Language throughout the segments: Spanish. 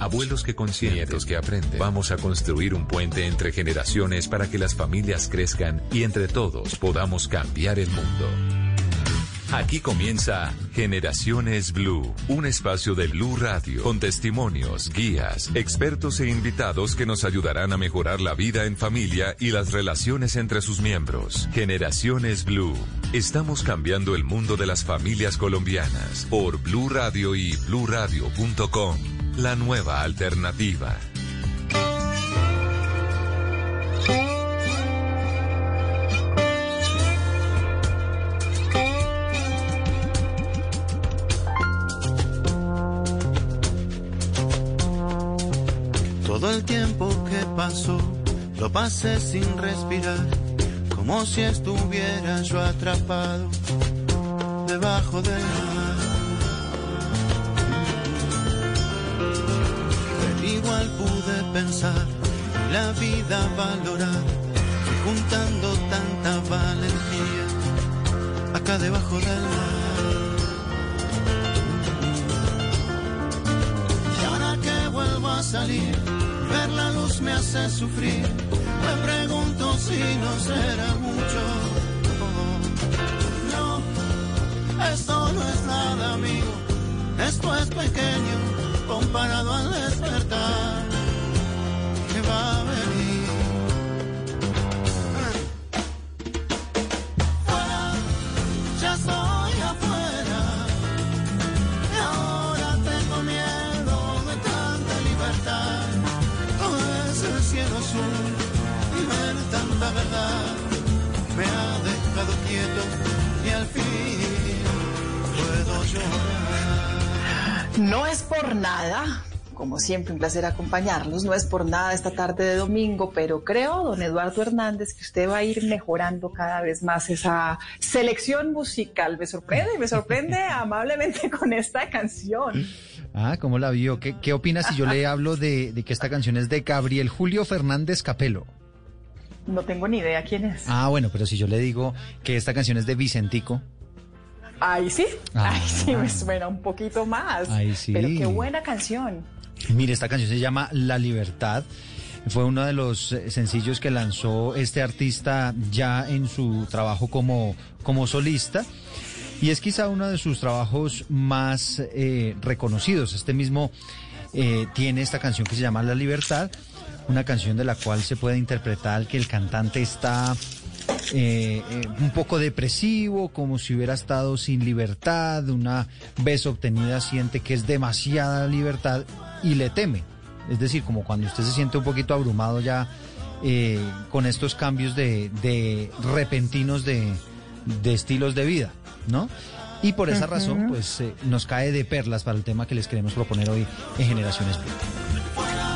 abuelos que consienten, nietos que aprenden. Vamos a construir un puente entre generaciones para que las familias crezcan y entre todos podamos cambiar el mundo. Aquí comienza Generaciones Blue, un espacio de Blue Radio con testimonios, guías, expertos e invitados que nos ayudarán a mejorar la vida en familia y las relaciones entre sus miembros. Generaciones Blue. Estamos cambiando el mundo de las familias colombianas por Blue Radio y bluradio.com. La nueva alternativa. Todo el tiempo que pasó lo pasé sin respirar, como si estuviera yo atrapado debajo del mar. Pude pensar la vida valorar, juntando tanta valentía acá debajo del mar. Y ahora que vuelvo a salir, ver la luz me hace sufrir. Me pregunto si no será mucho. No, esto no es nada, amigo. Esto es pequeño comparado al despertar No es por nada, como siempre, un placer acompañarlos. No es por nada esta tarde de domingo, pero creo, don Eduardo Hernández, que usted va a ir mejorando cada vez más esa selección musical. Me sorprende, me sorprende amablemente con esta canción. Ah, ¿cómo la vio? ¿Qué, qué opina si yo le hablo de, de que esta canción es de Gabriel Julio Fernández Capelo? No tengo ni idea quién es. Ah, bueno, pero si yo le digo que esta canción es de Vicentico. Ahí sí, Ah. ahí sí me suena un poquito más. Ahí sí. Pero qué buena canción. Mire, esta canción se llama La Libertad. Fue uno de los eh, sencillos que lanzó este artista ya en su trabajo como, como solista. Y es quizá uno de sus trabajos más eh, reconocidos. Este mismo eh, tiene esta canción que se llama La Libertad, una canción de la cual se puede interpretar que el cantante está un poco depresivo, como si hubiera estado sin libertad, una vez obtenida siente que es demasiada libertad y le teme. Es decir, como cuando usted se siente un poquito abrumado ya eh, con estos cambios de, de repentinos de, de estilos de vida, ¿no? Y por esa razón, pues eh, nos cae de perlas para el tema que les queremos proponer hoy en Generaciones.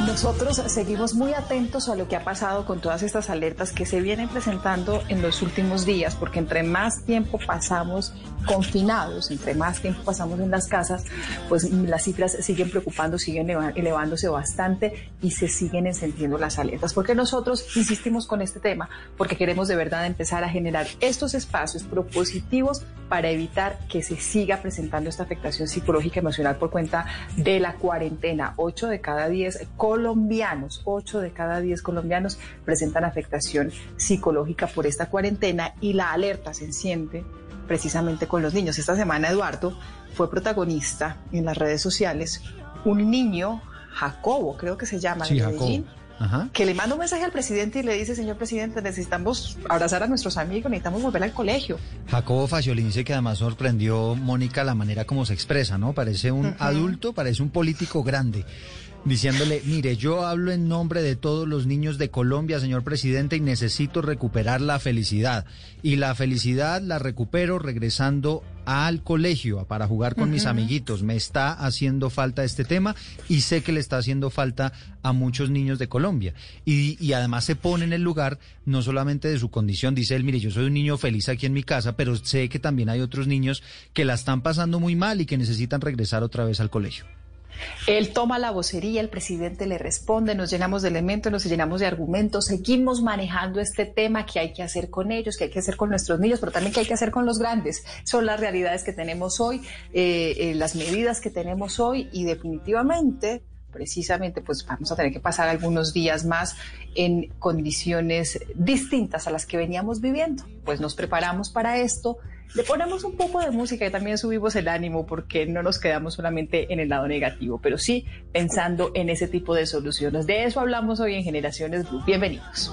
Nosotros seguimos muy atentos a lo que ha pasado con todas estas alertas que se vienen presentando en los últimos días, porque entre más tiempo pasamos confinados, entre más tiempo pasamos en las casas, pues las cifras siguen preocupando, siguen elevándose bastante y se siguen encendiendo las alertas. ¿Por qué nosotros insistimos con este tema? Porque queremos de verdad empezar a generar estos espacios propositivos para evitar que se siga presentando esta afectación psicológica emocional por cuenta de la cuarentena. 8 de cada 10 colombianos, 8 de cada 10 colombianos presentan afectación psicológica por esta cuarentena y la alerta se enciende precisamente con los niños. Esta semana Eduardo fue protagonista en las redes sociales un niño, Jacobo creo que se llama, Sí, de Jacobo. Medellín, Ajá. que le manda un mensaje al presidente y le dice, señor presidente, necesitamos abrazar a nuestros amigos, necesitamos volver al colegio. Jacobo Facioli dice que además sorprendió Mónica la manera como se expresa, ¿no? Parece un adulto, parece un político grande, diciéndole, mire, yo hablo en nombre de todos los niños de Colombia, señor presidente, y necesito recuperar la felicidad. Y la felicidad la recupero regresando al colegio para jugar con mis amiguitos. Me está haciendo falta este tema y sé que le está haciendo falta a muchos niños de Colombia. Y, y además se pone en el lugar no solamente de su condición, dice él, mire, yo soy un niño feliz aquí en mi casa, pero sé que también hay otros niños que la están pasando muy mal y que necesitan regresar otra vez al colegio. Él toma la vocería, el presidente le responde, nos llenamos de elementos, nos llenamos de argumentos, seguimos manejando este tema que hay que hacer con ellos, que hay que hacer con nuestros niños, pero también que hay que hacer con los grandes. Son las realidades que tenemos hoy, eh, eh, las medidas que tenemos hoy y definitivamente precisamente pues vamos a tener que pasar algunos días más en condiciones distintas a las que veníamos viviendo. Pues nos preparamos para esto, le ponemos un poco de música y también subimos el ánimo porque no nos quedamos solamente en el lado negativo, pero sí pensando en ese tipo de soluciones. De eso hablamos hoy en Generaciones Blue. Bienvenidos.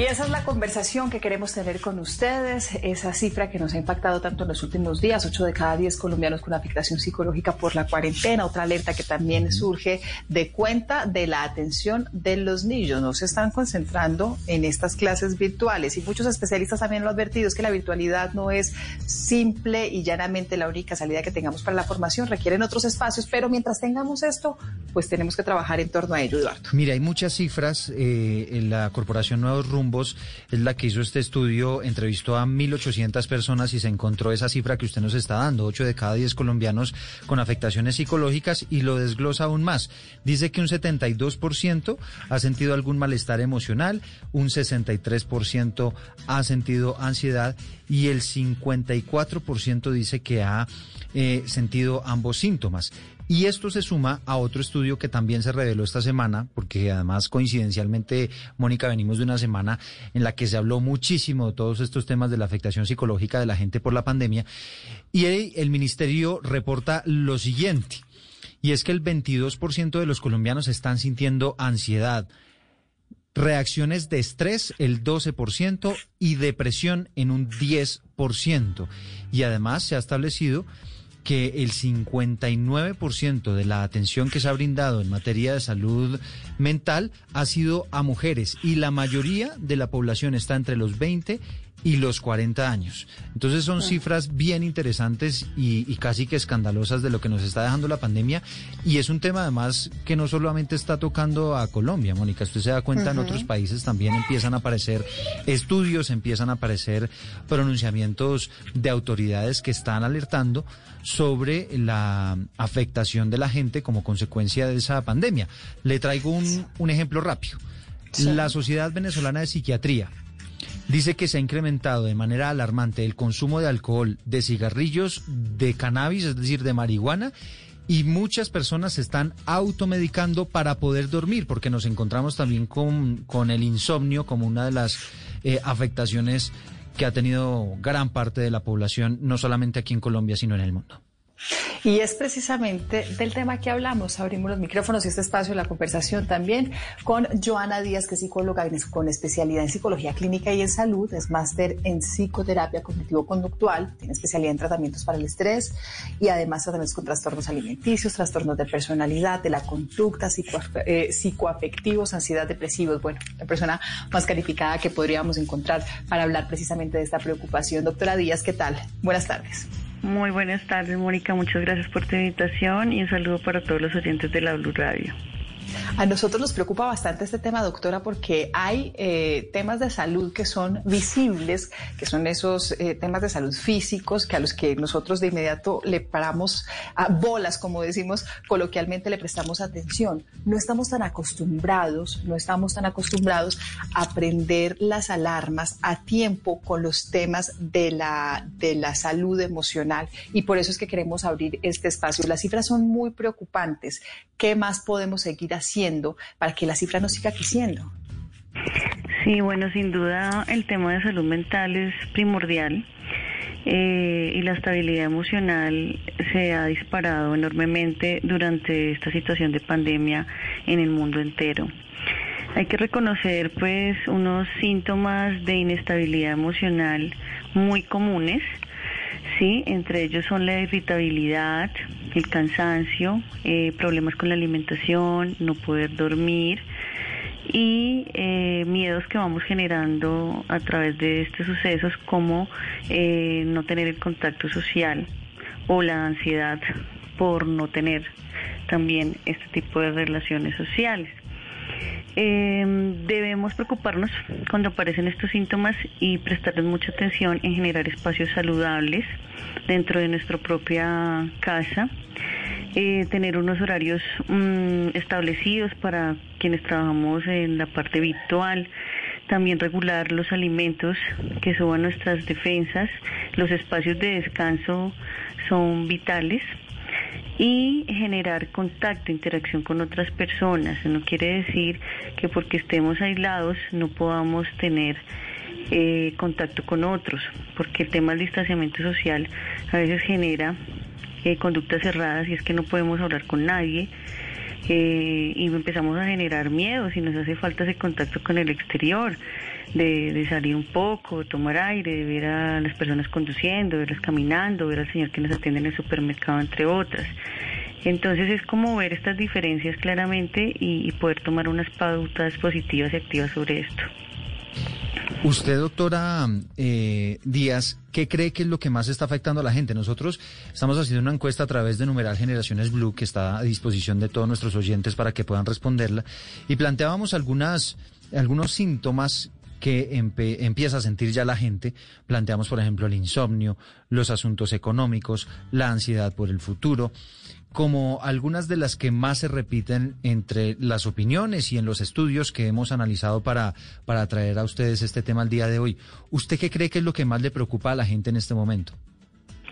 Y esa es la conversación que queremos tener con ustedes, esa cifra que nos ha impactado tanto en los últimos días, 8 de cada 10 colombianos con afectación psicológica por la cuarentena, otra alerta que también surge de cuenta de la atención de los niños. No se están concentrando en estas clases virtuales y muchos especialistas también lo han advertido, es que la virtualidad no es simple y llanamente la única salida que tengamos para la formación, requieren otros espacios, pero mientras tengamos esto, pues tenemos que trabajar en torno a ello, Eduardo. Mira, hay muchas cifras eh, en la Corporación Nuevos Rumbos es la que hizo este estudio, entrevistó a 1.800 personas y se encontró esa cifra que usted nos está dando, 8 de cada 10 colombianos con afectaciones psicológicas y lo desglosa aún más. Dice que un 72% ha sentido algún malestar emocional, un 63% ha sentido ansiedad y el 54% dice que ha eh, sentido ambos síntomas. Y esto se suma a otro estudio que también se reveló esta semana, porque además coincidencialmente, Mónica, venimos de una semana en la que se habló muchísimo de todos estos temas de la afectación psicológica de la gente por la pandemia. Y el, ministerio reporta lo siguiente, y es que el 22% de los colombianos están sintiendo ansiedad, reacciones de estrés el 12% y depresión en un 10%. Y además se ha establecido que el 59% de la atención que se ha brindado en materia de salud mental ha sido a mujeres y la mayoría de la población está entre los 20 y los 40 años. Entonces son cifras bien interesantes y, casi que escandalosas de lo que nos está dejando la pandemia y es un tema además que no solamente está tocando a Colombia, Mónica, usted se da cuenta en otros países también empiezan a aparecer estudios, empiezan a aparecer pronunciamientos de autoridades que están alertando sobre la afectación de la gente como consecuencia de esa pandemia. Le traigo un, un ejemplo rápido. La Sociedad Venezolana de Psiquiatría dice que se ha incrementado de manera alarmante el consumo de alcohol, de cigarrillos, de cannabis, es decir, de marihuana, y muchas personas se están automedicando para poder dormir, porque nos encontramos también con, con el insomnio como una de las eh, afectaciones que ha tenido gran parte de la población, no solamente aquí en Colombia, sino en el mundo. Y es precisamente del tema que hablamos. Abrimos los micrófonos y este espacio la conversación también con Joana Díaz, que es psicóloga con especialidad en psicología clínica y en salud, es máster en psicoterapia cognitivo-conductual, tiene especialidad en tratamientos para el estrés y además tratamientos con trastornos alimenticios, trastornos de personalidad, de la conducta, eh, psicoafectivos, ansiedad, depresivos. Bueno, la persona más calificada que podríamos encontrar para hablar precisamente de esta preocupación. Doctora Díaz, ¿qué tal? Buenas tardes. Muy buenas tardes, Mónica. Muchas gracias por tu invitación y un saludo para todos los oyentes de la Blue Radio. A nosotros nos preocupa bastante este tema, doctora, porque hay eh, temas de salud que son visibles, que son esos eh, temas de salud físicos que a los que nosotros de inmediato le paramos a bolas, como decimos coloquialmente, le prestamos atención. No estamos tan acostumbrados, no estamos tan acostumbrados a prender las alarmas a tiempo con los temas de la, de la salud emocional y por eso es que queremos abrir este espacio. Las cifras son muy preocupantes. ¿Qué más podemos seguir haciendo para que la cifra no siga creciendo? Sí, bueno, sin duda el tema de salud mental es primordial. Eh, y la estabilidad emocional se ha disparado enormemente durante esta situación de pandemia en el mundo entero. Hay que reconocer pues unos síntomas de inestabilidad emocional muy comunes Sí, entre ellos son la irritabilidad, el cansancio, eh, problemas con la alimentación, no poder dormir, y eh, miedos que vamos generando a través de estos sucesos como eh, no tener el contacto social o la ansiedad por no tener también este tipo de relaciones sociales. Debemos preocuparnos cuando aparecen estos síntomas y prestarles mucha atención en generar espacios saludables dentro de nuestra propia casa. Eh, tener unos horarios mm, establecidos para quienes trabajamos en la parte virtual, también regular los alimentos que suban nuestras defensas, los espacios de descanso son vitales y generar contacto, interacción con otras personas. No quiere decir que porque estemos aislados no podamos tener eh, contacto con otros, porque el tema del distanciamiento social a veces genera eh, conductas cerradas y es que no podemos hablar con nadie y empezamos a generar miedo si nos hace falta ese contacto con el exterior, de, salir un poco, tomar aire, de ver a las personas conduciendo, verlas caminando, ver al señor que nos atiende en el supermercado, entre otras. Entonces es como ver estas diferencias claramente y poder tomar unas pautas positivas y activas sobre esto. Usted, doctora eh, Díaz, ¿qué cree que es lo que más está afectando a la gente? Nosotros estamos haciendo una encuesta a través de Numeral Generaciones Blue, que está a disposición de todos nuestros oyentes para que puedan responderla, y planteábamos algunas, algunos síntomas que empieza a sentir ya la gente. Planteamos, por ejemplo, el insomnio, los asuntos económicos, la ansiedad por el futuro como algunas de las que más se repiten entre las opiniones y en los estudios que hemos analizado para, para traer a ustedes este tema al día de hoy. ¿Usted qué cree que es lo que más le preocupa a la gente en este momento?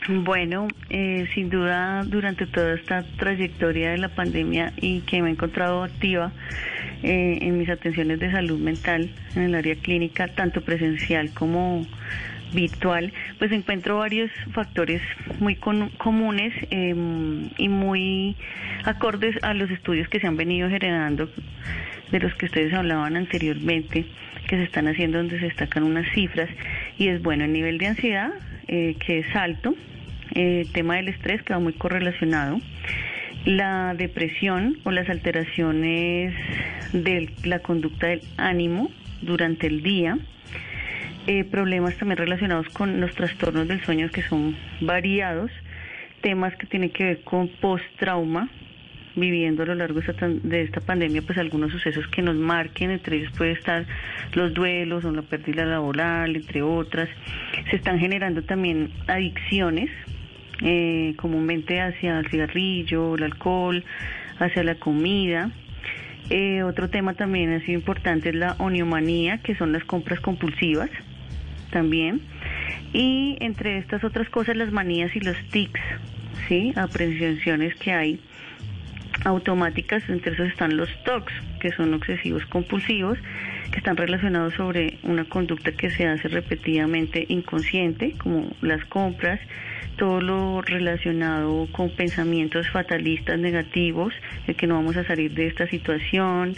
Bueno, eh, sin duda durante toda esta trayectoria de la pandemia y que me he encontrado activa eh, en mis atenciones de salud mental en el área clínica, tanto presencial como virtual, pues encuentro varios factores muy comunes em, y muy acordes a los estudios que se han venido generando, de los que ustedes hablaban anteriormente, que se están haciendo donde se destacan unas cifras, y es bueno el nivel de ansiedad, eh, que es alto, eh, el tema del estrés, que va muy correlacionado, la depresión o las alteraciones de la conducta del ánimo durante el día, eh, problemas también relacionados con los trastornos del sueño que son variados, temas que tienen que ver con post-trauma, viviendo a lo largo de esta pandemia pues algunos sucesos que nos marquen, entre ellos puede estar los duelos o la pérdida laboral, entre otras. Se están generando también adicciones, eh, comúnmente hacia el cigarrillo, el alcohol, hacia la comida. Eh, otro tema también ha sido importante es la oniomanía, que son las compras compulsivas también. Y entre estas otras cosas, las manías y los tics, ¿sí? Aprehensiones que hay automáticas, entre esos están los TOCs, que son obsesivos compulsivos, que están relacionados sobre una conducta que se hace repetidamente inconsciente, como las compras, todo lo relacionado con pensamientos fatalistas negativos, de que no vamos a salir de esta situación,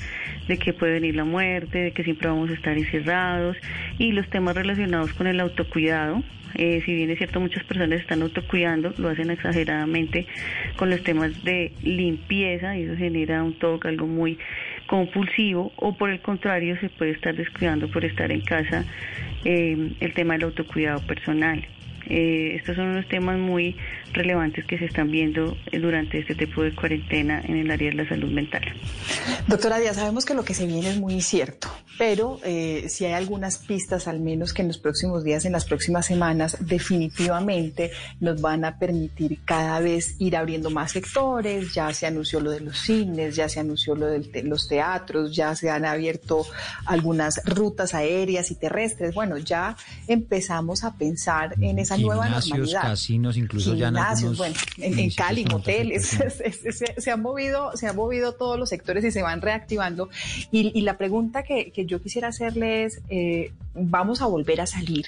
de que puede venir la muerte, de que siempre vamos a estar encerrados, y los temas relacionados con el autocuidado. Eh, si bien es cierto, muchas personas están autocuidando, lo hacen exageradamente con los temas de limpieza y eso genera un toque, algo muy compulsivo, o por el contrario, se puede estar descuidando por estar en casa eh, el tema del autocuidado personal. Eh, estos son unos temas muy relevantes que se están viendo durante este tipo de cuarentena en el área de la salud mental. Doctora Díaz, sabemos que lo que se viene es muy cierto, pero eh, si hay algunas pistas, al menos que en los próximos días, en las próximas semanas, definitivamente nos van a permitir cada vez ir abriendo más sectores. Ya se anunció lo de los cines, ya se anunció lo de los teatros, ya se han abierto algunas rutas aéreas y terrestres. Bueno, ya empezamos a pensar en esa nueva normalidad. casinos, incluso ya bueno, en, Cali, moteles, se, han movido, se han movido todos los sectores y se van reactivando. Y, la pregunta que, yo quisiera hacerle es, eh, vamos a volver a salir,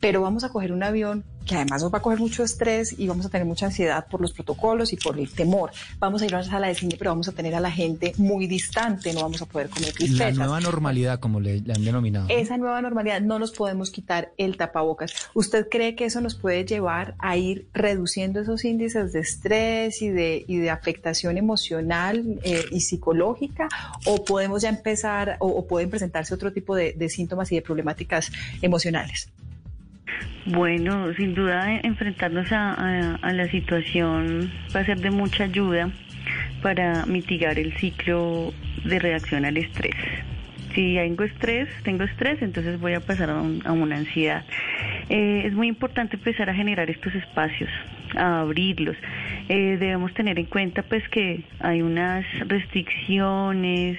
pero vamos a coger un avión que además nos va a coger mucho estrés y vamos a tener mucha ansiedad por los protocolos y por el temor. Vamos a ir a una sala de cine, pero vamos a tener a la gente muy distante, no vamos a poder comer crispezas. La nueva normalidad, como le, han denominado. Esa nueva normalidad no nos podemos quitar el tapabocas. ¿Usted cree que eso nos puede llevar a ir reduciendo esos índices de estrés y de, y de afectación emocional eh, y psicológica? ¿O podemos ya empezar o, pueden presentarse otro tipo de síntomas y de problemáticas emocionales? Bueno, sin duda enfrentarnos a, la situación va a ser de mucha ayuda para mitigar el ciclo de reacción al estrés. Si tengo estrés, tengo estrés, entonces voy a pasar a, a una ansiedad. Eh, es muy importante empezar a generar estos espacios, a abrirlos. Eh, debemos tener en cuenta pues que hay unas restricciones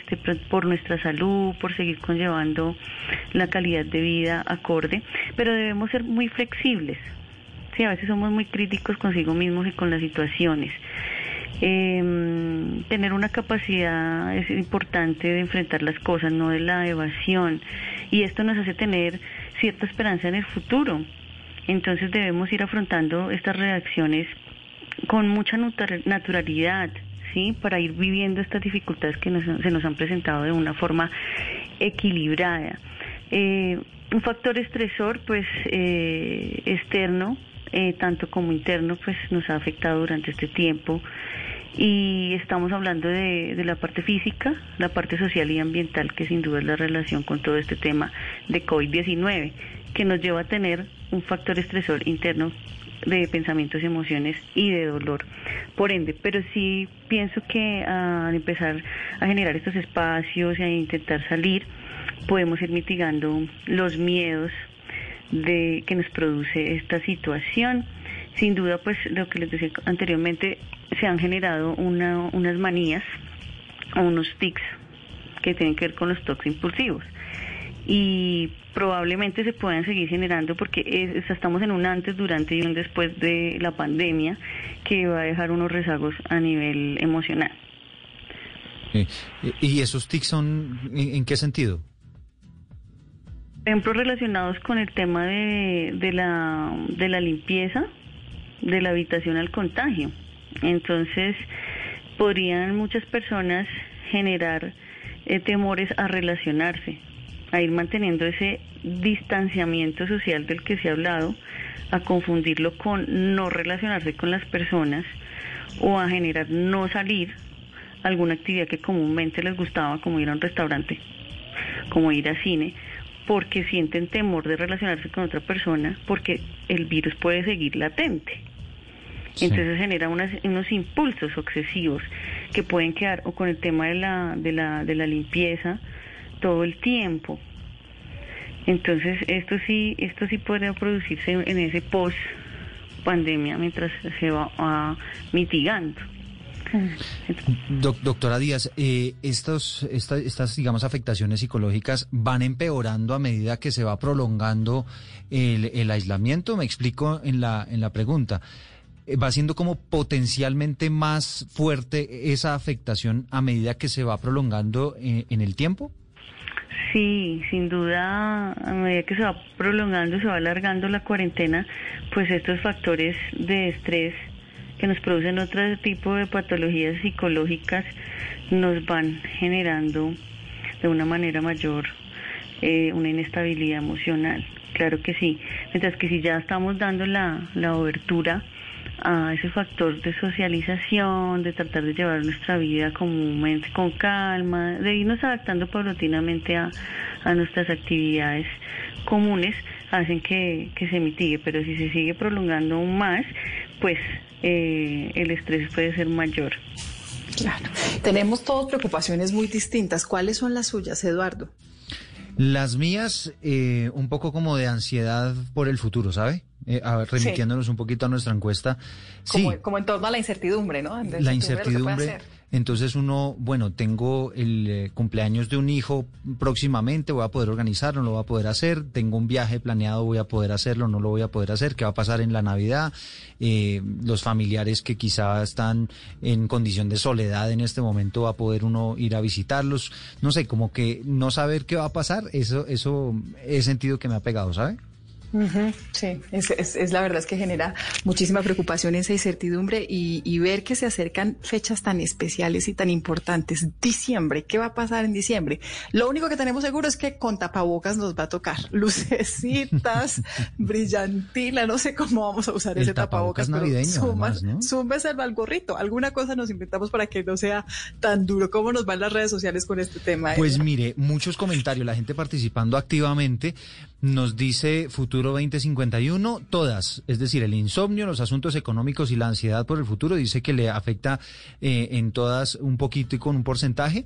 por nuestra salud, por seguir conllevando la calidad de vida acorde, pero debemos ser muy flexibles. Sí, a veces somos muy críticos consigo mismos y con las situaciones. Eh, tener una capacidad es importante de enfrentar las cosas, no de la evasión. Y esto nos hace tener cierta esperanza en el futuro. Entonces debemos ir afrontando estas reacciones con mucha naturalidad, ¿sí? Para ir viviendo estas dificultades que se nos han presentado de una forma equilibrada. Eh, un factor estresor, pues, eh, externo, eh, tanto como interno, pues nos ha afectado durante este tiempo y estamos hablando de, la parte física, la parte social y ambiental, que sin duda es la relación con todo este tema de COVID-19, que nos lleva a tener un factor estresor interno de pensamientos emociones y de dolor. Por ende, pero sí pienso que al empezar a generar estos espacios y a intentar salir, podemos ir mitigando los miedos de que nos produce esta situación sin duda, pues lo que les decía anteriormente, se han generado unas manías o unos tics que tienen que ver con los tocs impulsivos. Y probablemente se puedan seguir generando porque estamos en un antes, durante y un después de la pandemia que va a dejar unos rezagos a nivel emocional. ¿Y esos tics son en, qué sentido? Por ejemplo, relacionados con el tema de, de, la, de la limpieza, de la habitación al contagio. Entonces, podrían muchas personas generar eh, temores a relacionarse, a ir manteniendo ese distanciamiento social del que se ha hablado, a confundirlo con no relacionarse con las personas o a generar no salir alguna actividad que comúnmente les gustaba, como ir a un restaurante, como ir a cine, porque sienten temor de relacionarse con otra persona, porque el virus puede seguir latente. Entonces genera unos impulsos obsesivos que pueden quedar o con el tema de la, de la, de la limpieza todo el tiempo. Entonces esto sí, esto sí podría producirse en ese post pandemia mientras se va mitigando. Doctora Díaz, eh, estas, digamos, afectaciones psicológicas van empeorando a medida que se va prolongando el, el aislamiento. Me explico en la, en la pregunta. Eh, va siendo como potencialmente más fuerte esa afectación a medida que se va prolongando eh, en, el tiempo? Sí, sin duda, a medida que se va prolongando, se va alargando la cuarentena, pues estos factores de estrés que nos producen otro tipo de patologías psicológicas nos van generando de una manera mayor eh, una inestabilidad emocional. Claro que sí. Mientras que si ya estamos dando la, la obertura a ese factor de socialización, de tratar de llevar nuestra vida comúnmente con calma, de irnos adaptando paulatinamente a, nuestras actividades comunes, hacen que, se mitigue, pero si se sigue prolongando aún más, pues eh, el estrés puede ser mayor. Claro, tenemos todas preocupaciones muy distintas. ¿Cuáles son las suyas, Eduardo? Las mías, eh, un poco como de ansiedad por el futuro, ¿sabe? Eh, a ver, remitiéndonos un poquito a nuestra encuesta. Como, como en torno a la incertidumbre, ¿no? la incertidumbre. Entonces uno, bueno, tengo el eh, cumpleaños de un hijo próximamente, voy a poder organizarlo, no lo voy a poder hacer, tengo un viaje planeado, voy a poder hacerlo, no lo voy a poder hacer, qué va a pasar en la Navidad, eh, los familiares que quizá están en condición de soledad en este momento, va a poder uno ir a visitarlos, no sé, como que no saber qué va a pasar, eso, eso he sentido que me ha pegado, ¿sabe? Sí, es, la verdad es que genera muchísima preocupación esa incertidumbre y, ver que se acercan fechas tan especiales y tan importantes. Diciembre, ¿qué va a pasar en diciembre? Lo único que tenemos seguro es que con tapabocas nos va a tocar lucecitas, brillantina, no sé cómo vamos a usar ese tapabocas, navideño, pero al gorrito. Alguna cosa nos inventamos para que no sea tan duro. ¿Cómo nos van las redes sociales con este tema? Pues mire, muchos comentarios, la gente participando activamente. Nos dice Futuro 2051, todas, es decir, el insomnio, los asuntos económicos y la ansiedad por el futuro, dice que le afecta eh, en todas un poquito y con un porcentaje.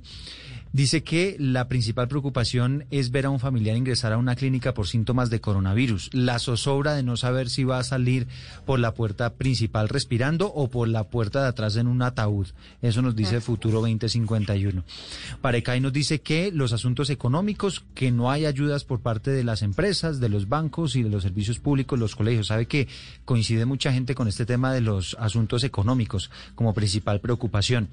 Dice que la principal preocupación es ver a un familiar ingresar a una clínica por síntomas de coronavirus. La zozobra de no saber si va a salir por la puerta principal respirando o por la puerta de atrás en un ataúd. Eso nos dice Futuro 2051. Parecay nos dice que los asuntos económicos, que no hay ayudas por parte de las empresas, de los bancos y de los servicios públicos, los colegios. Sabe que coincide mucha gente con este tema de los asuntos económicos como principal preocupación.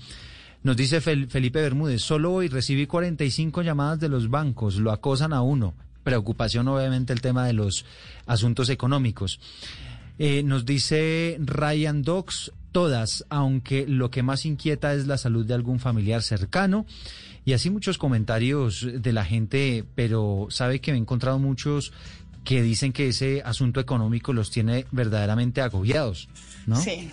Nos dice Felipe Bermúdez, solo hoy recibí 45 llamadas de los bancos, lo acosan a uno. Preocupación obviamente el tema de los asuntos económicos. Eh, nos dice Ryan Dox, todas, aunque lo que más inquieta es la salud de algún familiar cercano. Y así muchos comentarios de la gente, pero sabe que he encontrado muchos que dicen que ese asunto económico los tiene verdaderamente agobiados, ¿no? Sí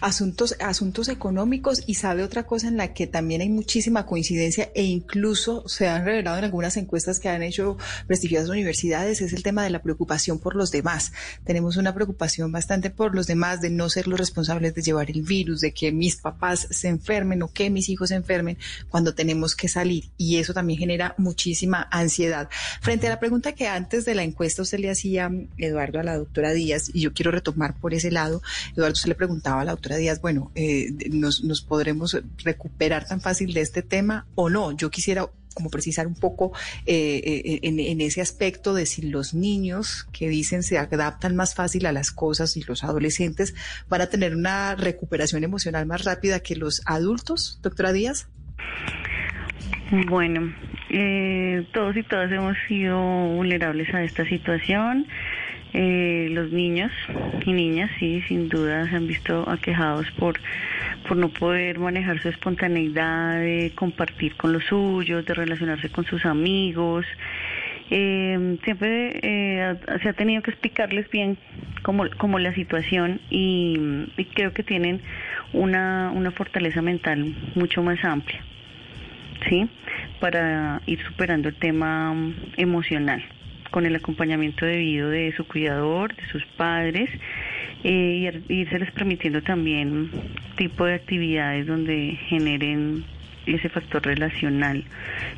asuntos, asuntos económicos y sabe otra cosa en la que también hay muchísima coincidencia e incluso se han revelado en algunas encuestas que han hecho prestigiosas universidades, es el tema de la preocupación por los demás. Tenemos una preocupación bastante por los demás de no ser los responsables de llevar el virus, de que mis papás se enfermen o que mis hijos se enfermen cuando tenemos que salir y eso también genera muchísima ansiedad. Frente a la pregunta que antes de la encuesta usted le hacía, Eduardo, a la doctora Díaz, y yo quiero retomar por ese lado, Eduardo, usted le preguntaba a la doctora Díaz, bueno, eh, nos, podremos recuperar tan fácil de este tema o no. Yo quisiera como precisar un poco eh, eh, en, ese aspecto de si los niños que dicen se adaptan más fácil a las cosas y los adolescentes van a tener una recuperación emocional más rápida que los adultos, doctora Díaz. Bueno, todos y todas hemos sido vulnerables a esta situación. Eh, los niños y niñas, sí, sin duda se han visto aquejados por, por no poder manejar su espontaneidad, de compartir con los suyos, de relacionarse con sus amigos. Eh, siempre eh, se ha tenido que explicarles bien cómo, cómo la situación y, y, creo que tienen una, una fortaleza mental mucho más amplia, ¿sí? Para ir superando el tema emocional con el acompañamiento debido de su cuidador, de sus padres, eh, y irse les permitiendo también tipo de actividades donde generen ese factor relacional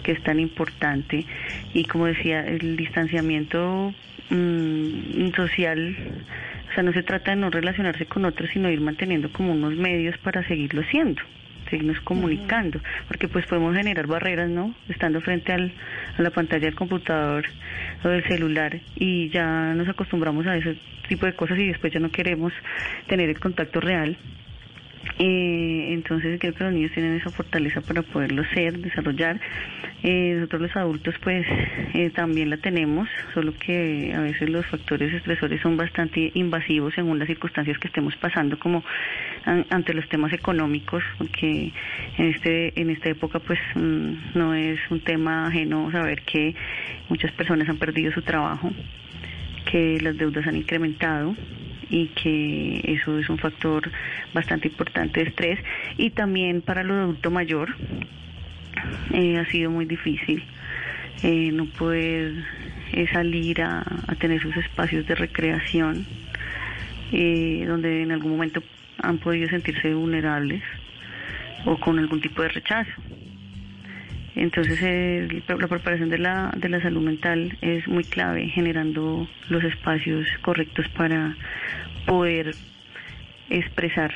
que es tan importante. Y como decía el distanciamiento mm, social o sea no se trata de no relacionarse con otros sino ir manteniendo como unos medios para seguirlo haciendo seguirnos comunicando, porque pues podemos generar barreras, ¿no? Estando frente al, a la pantalla del computador o del celular y ya nos acostumbramos a ese tipo de cosas y después ya no queremos tener el contacto real eh, entonces creo que los niños tienen esa fortaleza para poderlo ser, desarrollar. Eh, nosotros los adultos pues eh, también la tenemos, solo que a veces los factores estresores son bastante invasivos según las circunstancias que estemos pasando como ante los temas económicos, porque en este en esta época pues mm, no es un tema ajeno saber que muchas personas han perdido su trabajo, que las deudas han incrementado y que eso es un factor bastante importante de estrés y también para los adultos mayor eh, ha sido muy difícil eh, no poder eh, salir a, tener sus espacios de recreación donde en algún momento han podido sentirse vulnerables o con algún tipo de rechazo. Entonces la preparación de la, de la salud mental es muy clave, generando los espacios correctos para poder expresar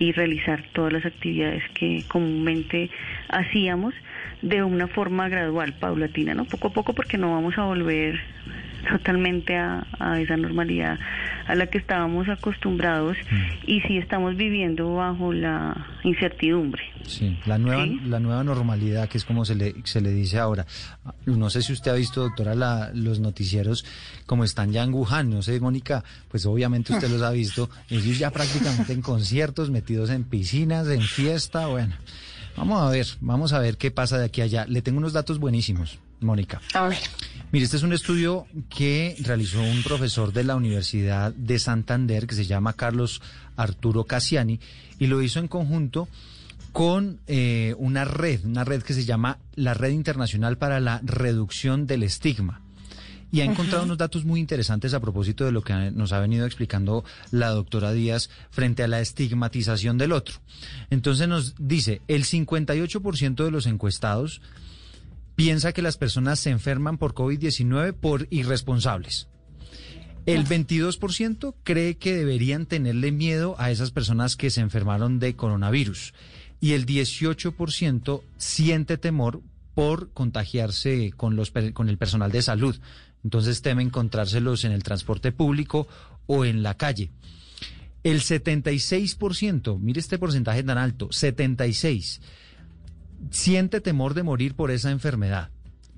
y realizar todas las actividades que comúnmente hacíamos de una forma gradual, paulatina, ¿no? Poco a poco porque no vamos a volver totalmente a, esa normalidad a la que estábamos acostumbrados mm. y si estamos viviendo bajo la incertidumbre. Sí, la nueva, la nueva normalidad, que es como se le, se le dice ahora. No sé si usted ha visto, doctora, la, los noticieros como están ya en Wuhan, no sé, Mónica, pues obviamente usted los ha visto, ellos ya prácticamente en conciertos, metidos en piscinas, en fiesta, bueno. Vamos a ver, vamos a ver qué pasa de aquí a allá. Le tengo unos datos buenísimos, Mónica. A ver. Mire, este es un estudio que realizó un profesor de la Universidad de Santander que se llama Carlos Arturo Cassiani y lo hizo en conjunto con eh, una red, una red que se llama la Red Internacional para la Reducción del Estigma. Y ha encontrado unos datos muy interesantes a propósito de lo que nos ha venido explicando la doctora Díaz frente a la estigmatización del otro. Entonces nos dice, el 58% de los encuestados piensa que las personas se enferman por COVID-19 por irresponsables. El 22% cree que deberían tenerle miedo a esas personas que se enfermaron de coronavirus. Y el 18% siente temor por contagiarse con, los, con el personal de salud. Entonces teme encontrárselos en el transporte público o en la calle. El 76%, mire este porcentaje tan alto, 76% siente temor de morir por esa enfermedad.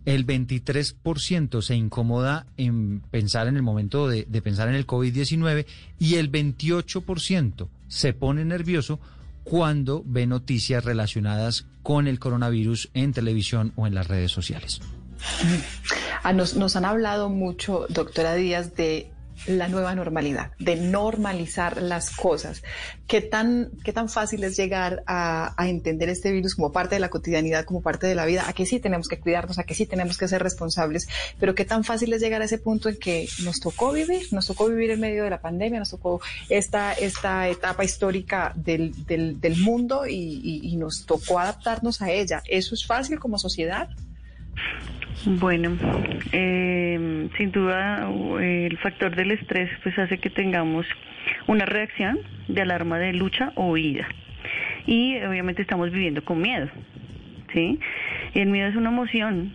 El 23% se incomoda en pensar en el momento de, pensar en el COVID-19 y el 28% se pone nervioso cuando ve noticias relacionadas con el coronavirus en televisión o en las redes sociales. Ah, nos, nos han hablado mucho, doctora Díaz, de la nueva normalidad, de normalizar las cosas. ¿Qué tan, qué tan fácil es llegar a, entender este virus como parte de la cotidianidad, como parte de la vida? A que sí tenemos que cuidarnos, a que sí tenemos que ser responsables, pero qué tan fácil es llegar a ese punto en que nos tocó vivir, nos tocó vivir en medio de la pandemia, nos tocó esta, esta etapa histórica del, del, mundo y, y nos tocó adaptarnos a ella. ¿Eso es fácil como sociedad? Bueno, eh, sin duda el factor del estrés pues hace que tengamos una reacción de alarma de lucha o huida. Y obviamente estamos viviendo con miedo, ¿sí? el miedo es una emoción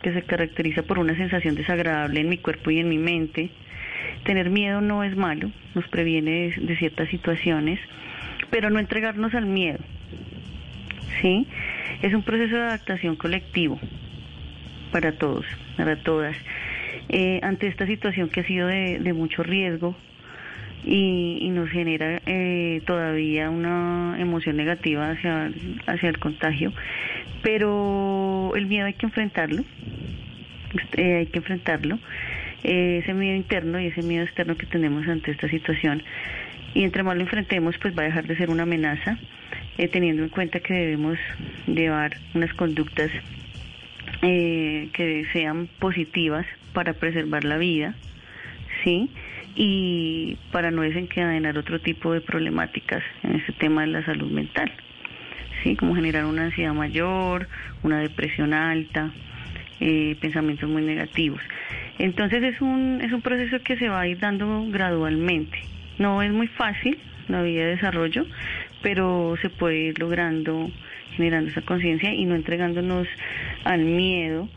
que se caracteriza por una sensación desagradable en mi cuerpo y en mi mente. Tener miedo no es malo, nos previene de, de ciertas situaciones, pero no entregarnos al miedo, ¿sí? Es un proceso de adaptación colectivo para todos, para todas. Eh, ante esta situación que ha sido de, mucho riesgo y, nos genera eh, todavía una emoción negativa hacia, hacia el contagio, pero el miedo hay que enfrentarlo, eh, hay que enfrentarlo, ese miedo interno y ese miedo externo que tenemos ante esta situación. Y entre más lo enfrentemos, pues va a dejar de ser una amenaza, teniendo en cuenta que debemos llevar unas conductas eh, que sean positivas para preservar la vida, ¿sí? Y para no desencadenar otro tipo de problemáticas en este tema de la salud mental, ¿sí? Como generar una ansiedad mayor, una depresión alta, eh, pensamientos muy negativos. Entonces es un, es un proceso que se va a ir dando gradualmente. No es muy fácil la vía de desarrollo, pero se puede ir logrando generando esa conciencia y no entregándonos al miedo,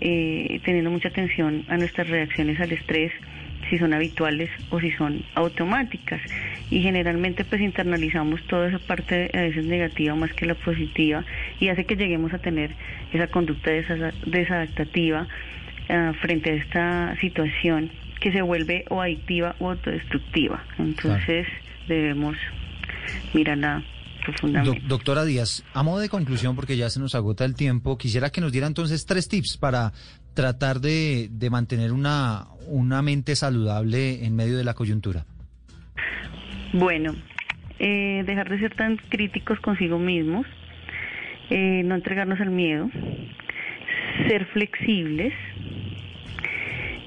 eh, teniendo mucha atención a nuestras reacciones al estrés, si son habituales o si son automáticas. Y generalmente pues internalizamos toda esa parte a veces negativa más que la positiva y hace que lleguemos a tener esa conducta desadaptativa uh, frente a esta situación que se vuelve o adictiva o autodestructiva. Entonces debemos mirarla doctora Díaz, a modo de conclusión, porque ya se nos agota el tiempo, quisiera que nos diera entonces tres tips para tratar de, mantener una, una mente saludable en medio de la coyuntura. Bueno, eh, dejar de ser tan críticos consigo mismos, eh, no entregarnos al miedo, ser flexibles,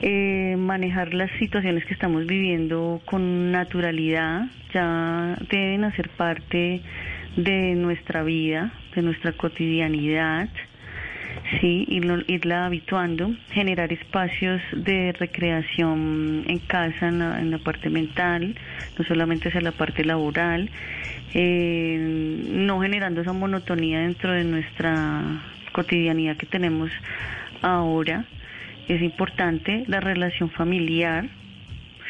eh, manejar las situaciones que estamos viviendo con naturalidad, ya deben hacer parte de nuestra vida, de nuestra cotidianidad, sí, irla habituando, generar espacios de recreación en casa, en la, parte mental, no solamente hacia la parte laboral, eh, no generando esa monotonía dentro de nuestra cotidianidad que tenemos ahora. Es importante la relación familiar,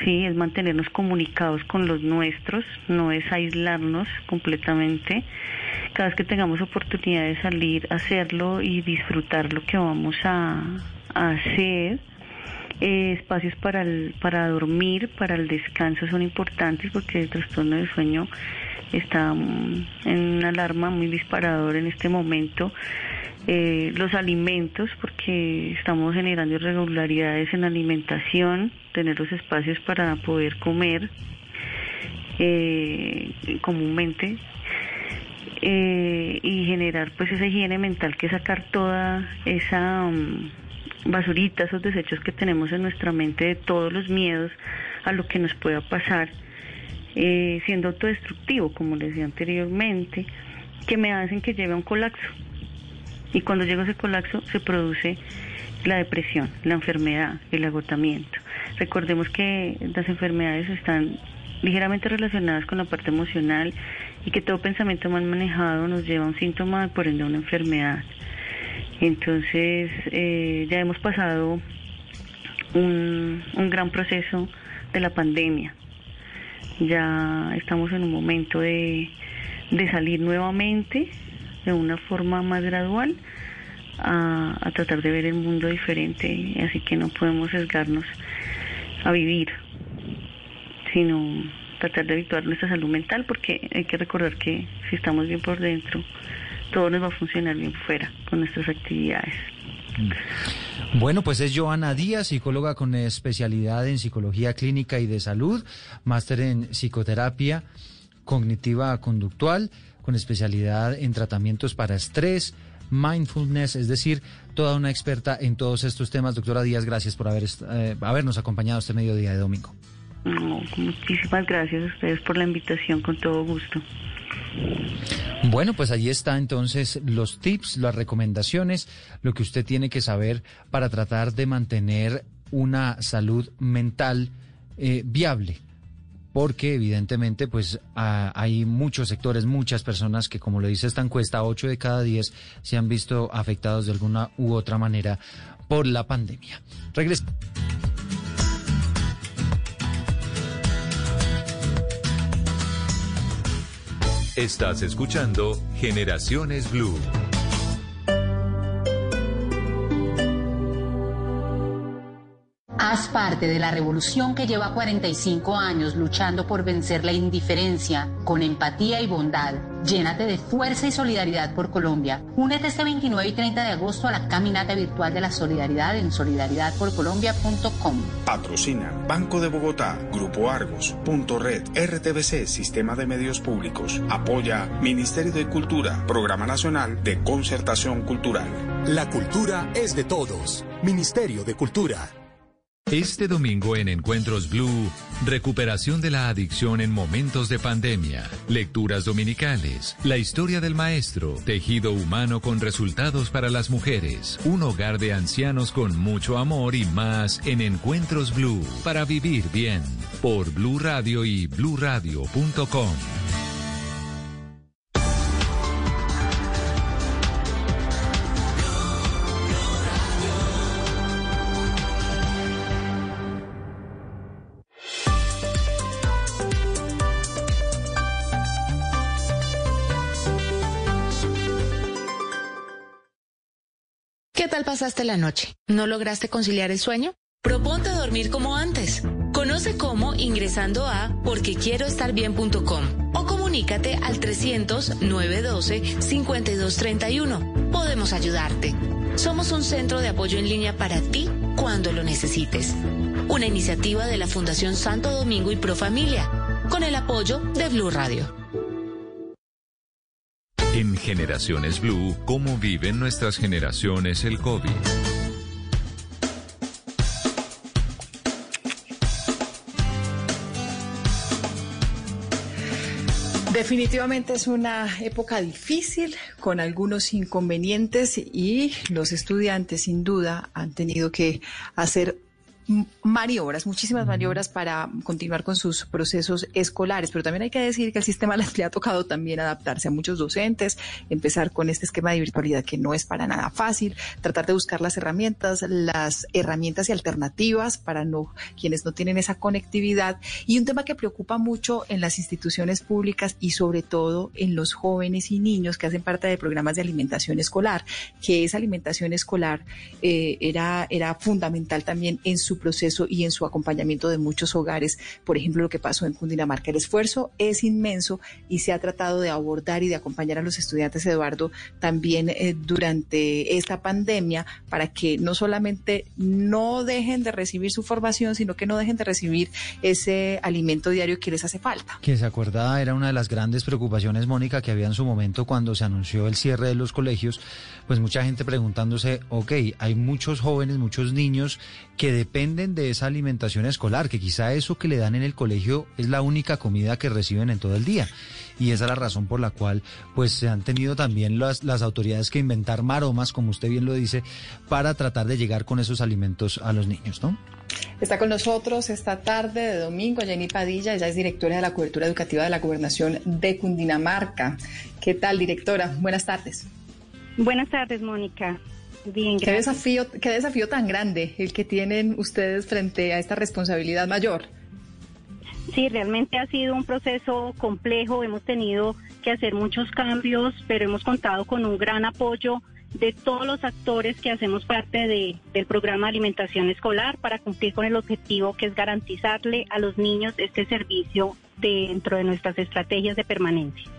sí, es mantenernos comunicados con los nuestros, no es aislarnos completamente cada vez que tengamos oportunidad de salir, hacerlo y disfrutar lo que vamos a, hacer. Eh, espacios para, el, para dormir, para el descanso son importantes porque el trastorno de sueño está mm, en una alarma muy disparador en este momento. Eh, los alimentos, porque estamos generando irregularidades en la alimentación, tener los espacios para poder comer eh, comúnmente eh, y generar pues esa higiene mental que sacar toda esa um, basurita, esos desechos que tenemos en nuestra mente de todos los miedos a lo que nos pueda pasar, eh, siendo autodestructivo, como les decía anteriormente, que me hacen que lleve a un colapso. Y cuando llega ese colapso se produce la depresión, la enfermedad, el agotamiento. Recordemos que las enfermedades están ligeramente relacionadas con la parte emocional y que todo pensamiento mal manejado nos lleva a un síntoma, por ende a una enfermedad. Entonces eh, ya hemos pasado un, gran proceso de la pandemia. Ya estamos en un momento de salir nuevamente de una forma más gradual a, a, tratar de ver el mundo diferente, así que no podemos sesgarnos a vivir, sino tratar de habituar nuestra salud mental porque hay que recordar que si estamos bien por dentro, todo nos va a funcionar bien fuera con nuestras actividades. Bueno, pues es Joana Díaz, psicóloga con especialidad en psicología clínica y de salud, máster en psicoterapia cognitiva conductual, con especialidad en tratamientos para estrés, mindfulness, es decir, toda una experta en todos estos temas. Doctora Díaz, gracias por haber, eh, habernos acompañado este mediodía de domingo. No, muchísimas gracias a ustedes por la invitación, con todo gusto. Bueno, pues ahí está entonces los tips, las recomendaciones, lo que usted tiene que saber para tratar de mantener una salud mental eh, viable. Porque evidentemente pues hay muchos sectores, muchas personas que como lo dice esta encuesta, 8 de cada 10 se han visto afectados de alguna u otra manera por la pandemia. Regresa. Estás escuchando Generaciones Blue. Haz parte de la revolución que lleva 45 años luchando por vencer la indiferencia con empatía y bondad. Llénate de fuerza y solidaridad por Colombia. Únete este 29 y 30 de agosto a la caminata virtual de la solidaridad en solidaridadporcolombia.com. Patrocina Banco de Bogotá, Grupo Argos, Punto Red, RTBC, Sistema de Medios Públicos. Apoya Ministerio de Cultura, Programa Nacional de Concertación Cultural. La cultura es de todos. Ministerio de Cultura. Este domingo en Encuentros Blue, recuperación de la adicción en momentos de pandemia, lecturas dominicales, la historia del maestro, tejido humano con resultados para las mujeres, un hogar de ancianos con mucho amor y más en Encuentros Blue, para vivir bien, por Blue Radio y bluradio.com. pasaste la noche? ¿No lograste conciliar el sueño? Proponte dormir como antes. Conoce cómo ingresando a porquequieroestarbien.com o comunícate al 300-912-5231. Podemos ayudarte. Somos un centro de apoyo en línea para ti cuando lo necesites. Una iniciativa de la Fundación Santo Domingo y Pro Familia, con el apoyo de Blue Radio. En Generaciones Blue, ¿cómo viven nuestras generaciones el COVID? Definitivamente es una época difícil, con algunos inconvenientes y los estudiantes sin duda han tenido que hacer maniobras, muchísimas maniobras para continuar con sus procesos escolares, pero también hay que decir que el sistema les le ha tocado también adaptarse a muchos docentes, empezar con este esquema de virtualidad que no es para nada fácil, tratar de buscar las herramientas, las herramientas y alternativas para no quienes no tienen esa conectividad. Y un tema que preocupa mucho en las instituciones públicas y sobre todo en los jóvenes y niños que hacen parte de programas de alimentación escolar, que esa alimentación escolar eh, era era fundamental también en su proceso y en su acompañamiento de muchos hogares. Por ejemplo, lo que pasó en Cundinamarca. El esfuerzo es inmenso y se ha tratado de abordar y de acompañar a los estudiantes, Eduardo, también eh, durante esta pandemia para que no solamente no dejen de recibir su formación, sino que no dejen de recibir ese alimento diario que les hace falta. Que se acuerda, era una de las grandes preocupaciones, Mónica, que había en su momento cuando se anunció el cierre de los colegios, pues mucha gente preguntándose, ok, hay muchos jóvenes, muchos niños que dependen de esa alimentación escolar, que quizá eso que le dan en el colegio es la única comida que reciben en todo el día. Y esa es la razón por la cual pues se han tenido también las, las autoridades que inventar maromas, como usted bien lo dice, para tratar de llegar con esos alimentos a los niños, ¿no? Está con nosotros esta tarde de domingo Jenny Padilla, ella es directora de la cobertura educativa de la gobernación de Cundinamarca. ¿Qué tal, directora? Buenas tardes. Buenas tardes, Mónica. Bien, ¿Qué desafío, qué desafío tan grande el que tienen ustedes frente a esta responsabilidad mayor. Sí, realmente ha sido un proceso complejo. Hemos tenido que hacer muchos cambios, pero hemos contado con un gran apoyo de todos los actores que hacemos parte de, del programa de alimentación escolar para cumplir con el objetivo que es garantizarle a los niños este servicio dentro de nuestras estrategias de permanencia.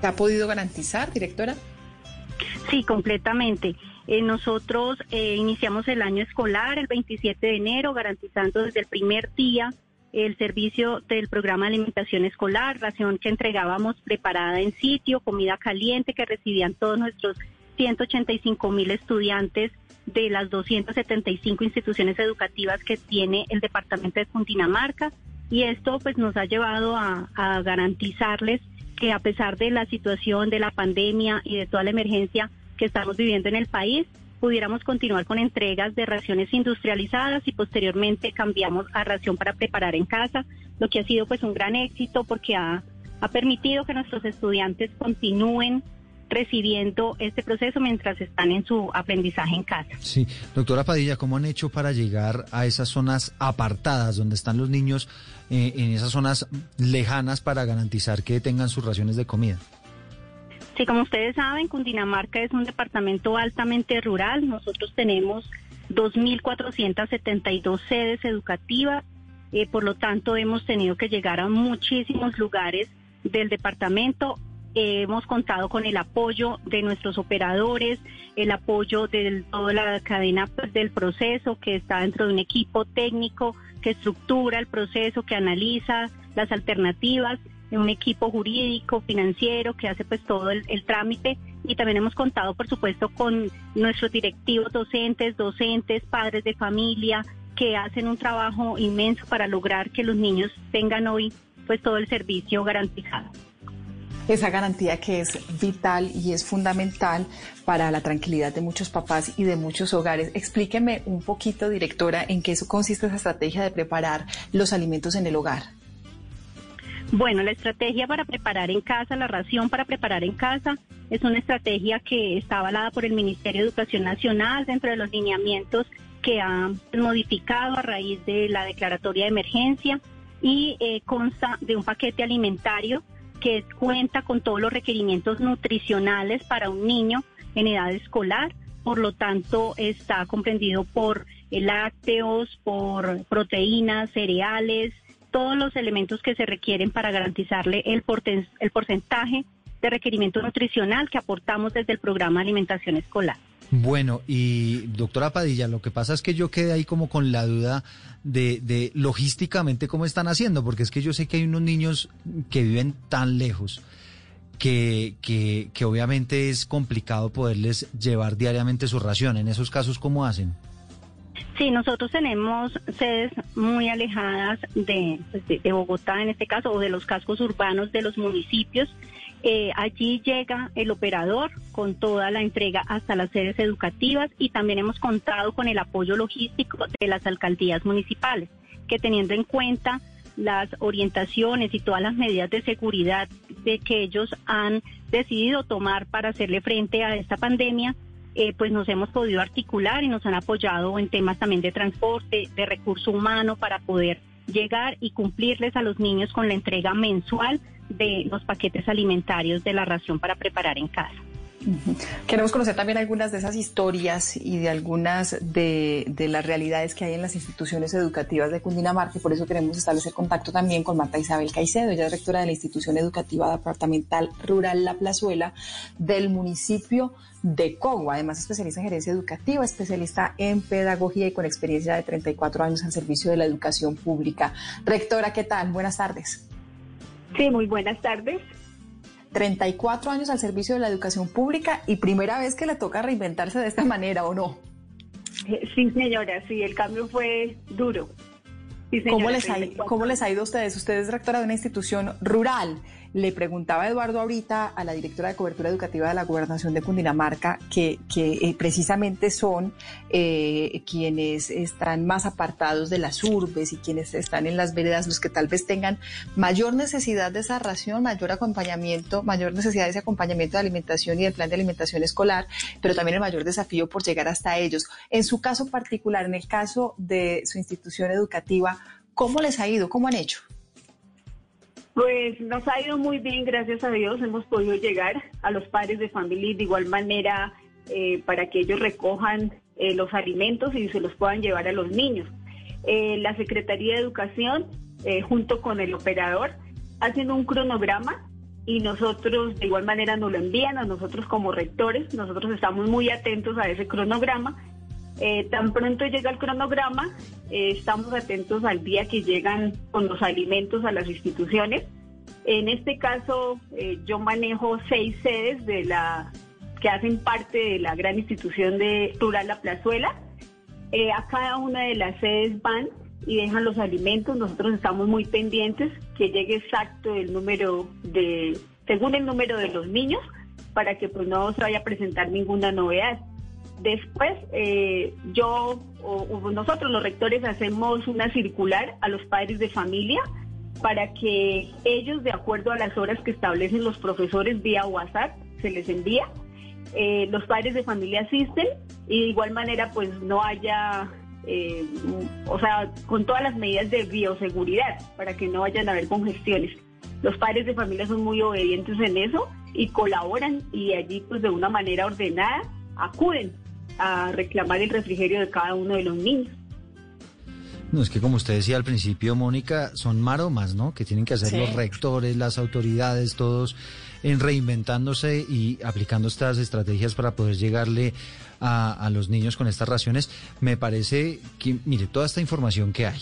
¿Se ha podido garantizar, directora? Sí, completamente. Eh, nosotros eh, iniciamos el año escolar el 27 de enero, garantizando desde el primer día el servicio del programa de alimentación escolar, ración que entregábamos preparada en sitio, comida caliente que recibían todos nuestros 185 mil estudiantes de las 275 instituciones educativas que tiene el departamento de Cundinamarca. Y esto pues nos ha llevado a, a garantizarles que a pesar de la situación de la pandemia y de toda la emergencia que estamos viviendo en el país, pudiéramos continuar con entregas de raciones industrializadas y posteriormente cambiamos a ración para preparar en casa, lo que ha sido pues un gran éxito porque ha, ha permitido que nuestros estudiantes continúen recibiendo este proceso mientras están en su aprendizaje en casa. Sí, doctora Padilla, ¿cómo han hecho para llegar a esas zonas apartadas donde están los niños, eh, en esas zonas lejanas para garantizar que tengan sus raciones de comida? Sí, como ustedes saben, Cundinamarca es un departamento altamente rural. Nosotros tenemos 2.472 sedes educativas. Eh, por lo tanto, hemos tenido que llegar a muchísimos lugares del departamento. Eh, hemos contado con el apoyo de nuestros operadores, el apoyo de toda la cadena pues, del proceso que está dentro de un equipo técnico que estructura el proceso, que analiza las alternativas un equipo jurídico, financiero, que hace pues todo el, trámite y también hemos contado, por supuesto, con nuestros directivos docentes, docentes, padres de familia, que hacen un trabajo inmenso para lograr que los niños tengan hoy pues todo el servicio garantizado. Esa garantía que es vital y es fundamental para la tranquilidad de muchos papás y de muchos hogares. Explíqueme un poquito, directora, en qué consiste esa estrategia de preparar los alimentos en el hogar. Bueno, la estrategia para preparar en casa, la ración para preparar en casa, es una estrategia que está avalada por el Ministerio de Educación Nacional dentro de los lineamientos que ha modificado a raíz de la declaratoria de emergencia y eh, consta de un paquete alimentario que cuenta con todos los requerimientos nutricionales para un niño en edad escolar. Por lo tanto, está comprendido por lácteos, por proteínas, cereales, todos los elementos que se requieren para garantizarle el, el porcentaje de requerimiento nutricional que aportamos desde el programa de alimentación escolar. Bueno, y doctora Padilla, lo que pasa es que yo quedé ahí como con la duda de, de, logísticamente cómo están haciendo, porque es que yo sé que hay unos niños que viven tan lejos que, que, que obviamente es complicado poderles llevar diariamente su ración. En esos casos, ¿cómo hacen? Sí, nosotros tenemos sedes muy alejadas de, pues, de, Bogotá en este caso o de los cascos urbanos de los municipios. Eh, allí llega el operador con toda la entrega hasta las sedes educativas y también hemos contado con el apoyo logístico de las alcaldías municipales, que teniendo en cuenta las orientaciones y todas las medidas de seguridad de que ellos han decidido tomar para hacerle frente a esta pandemia, eh, pues nos hemos podido articular y nos han apoyado en temas también de transporte, de recurso humano para poder llegar y cumplirles a los niños con la entrega mensual de los paquetes alimentarios de la ración para preparar en casa. Queremos conocer también algunas de esas historias y de algunas de, las realidades que hay en las instituciones educativas de Cundinamarca por eso queremos establecer contacto también con Marta Isabel Caicedo, ella es rectora de la institución educativa departamental rural La Plazuela del municipio de Cogua, además especialista en gerencia educativa, especialista en pedagogía y con experiencia de 34 años al servicio de la educación pública. Rectora, ¿qué tal? Buenas tardes. Sí, muy buenas tardes. 34 años al servicio de la educación pública y primera vez que le toca reinventarse de esta manera, ¿o no? Sí, señora, sí, el cambio fue duro. ¿Cómo, les ha, ¿Cómo les ha ido a ustedes? Usted es rectora de una institución rural. Le preguntaba Eduardo ahorita a la directora de cobertura educativa de la Gobernación de Cundinamarca que, eh, precisamente son eh, quienes están más apartados de las urbes y quienes están en las veredas, los que tal vez tengan mayor necesidad de esa ración, mayor acompañamiento, mayor necesidad de ese acompañamiento de alimentación y del plan de alimentación escolar, pero también el mayor desafío por llegar hasta ellos. En su caso particular, en el caso de su institución educativa, ¿cómo les ha ido? ¿Cómo han hecho? Pues nos ha ido muy bien, gracias a Dios. Hemos podido llegar a los padres de familia de igual manera eh, para que ellos recojan eh, los alimentos y se los puedan llevar a los niños. Eh, la Secretaría de Educación, junto con el operador, hacen un cronograma y nosotros de igual manera nos lo envían a nosotros como rectores. Nosotros estamos muy atentos a ese cronograma. Tan pronto llega el cronograma, eh, estamos atentos al día que llegan con los alimentos a las instituciones. En este caso, eh, yo manejo seis sedes de la que hacen parte de la gran institución de Rural La Plazuela. Eh, a cada una de las sedes van y dejan los alimentos. Nosotros estamos muy pendientes que llegue exacto el número de, según el número de los niños, para que pues no se vaya a presentar ninguna novedad. Después, eh, yo o, nosotros los rectores hacemos una circular a los padres de familia para que ellos, de acuerdo a las horas que establecen los profesores vía WhatsApp, se les envía. Eh, los padres de familia asisten y de igual manera pues no haya, eh, o sea, con todas las medidas de bioseguridad para que no vayan a haber congestiones. Los padres de familia son muy obedientes en eso y colaboran y allí pues de una manera ordenada acuden a reclamar el refrigerio de cada uno de los niños. No, es que como usted decía al principio, Mónica, son maromas, ¿no? Que tienen que hacer los rectores, las autoridades, todos en reinventándose y aplicando estas estrategias para poder llegarle a, a los niños con estas raciones. Me parece que, mire, toda esta información que hay,